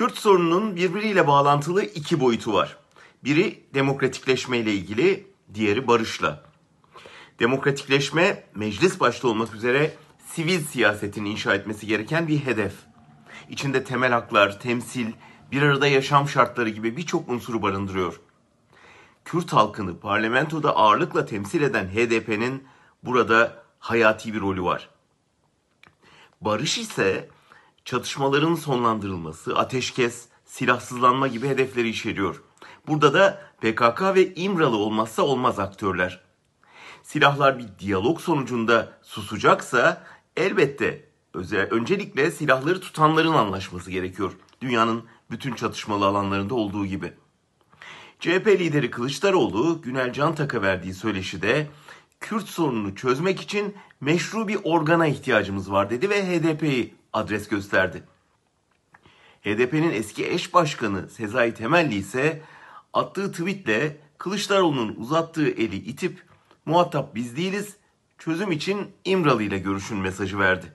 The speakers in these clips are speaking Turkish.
Kürt sorununun birbiriyle bağlantılı iki boyutu var. Biri demokratikleşme ile ilgili, diğeri barışla. Demokratikleşme meclis başta olmak üzere sivil siyasetin inşa etmesi gereken bir hedef. İçinde temel haklar, temsil, bir arada yaşam şartları gibi birçok unsuru barındırıyor. Kürt halkını parlamentoda ağırlıkla temsil eden HDP'nin burada hayati bir rolü var. Barış ise çatışmaların sonlandırılması, ateşkes, silahsızlanma gibi hedefleri içeriyor. Burada da PKK ve İmralı olmazsa olmaz aktörler. Silahlar bir diyalog sonucunda susacaksa elbette özel, öncelikle silahları tutanların anlaşması gerekiyor. Dünyanın bütün çatışmalı alanlarında olduğu gibi. CHP lideri Kılıçdaroğlu Günel Cantak'a verdiği söyleşide Kürt sorununu çözmek için meşru bir organa ihtiyacımız var dedi ve HDP'yi adres gösterdi. HDP'nin eski eş başkanı Sezai Temelli ise attığı tweetle Kılıçdaroğlu'nun uzattığı eli itip muhatap biz değiliz, çözüm için İmralı ile görüşün mesajı verdi.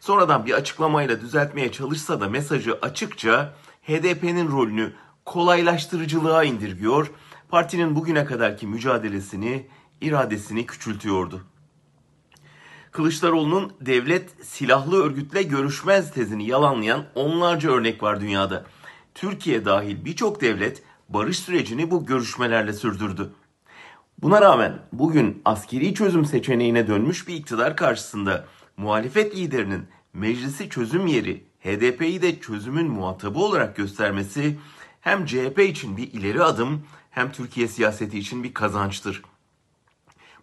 Sonradan bir açıklamayla düzeltmeye çalışsa da mesajı açıkça HDP'nin rolünü kolaylaştırıcılığa indirgiyor, partinin bugüne kadarki mücadelesini, iradesini küçültüyordu. Kılıçdaroğlu'nun devlet silahlı örgütle görüşmez tezini yalanlayan onlarca örnek var dünyada. Türkiye dahil birçok devlet barış sürecini bu görüşmelerle sürdürdü. Buna rağmen bugün askeri çözüm seçeneğine dönmüş bir iktidar karşısında muhalefet liderinin meclisi çözüm yeri HDP'yi de çözümün muhatabı olarak göstermesi hem CHP için bir ileri adım hem Türkiye siyaseti için bir kazançtır.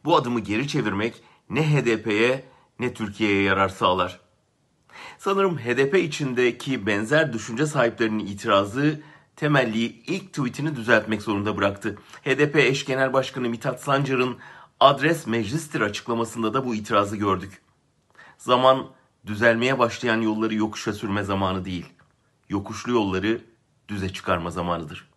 Bu adımı geri çevirmek ne HDP'ye ne Türkiye'ye yarar sağlar. Sanırım HDP içindeki benzer düşünce sahiplerinin itirazı temelli ilk tweetini düzeltmek zorunda bıraktı. HDP eş genel başkanı Mithat Sancar'ın adres meclistir açıklamasında da bu itirazı gördük. Zaman düzelmeye başlayan yolları yokuşa sürme zamanı değil. Yokuşlu yolları düze çıkarma zamanıdır.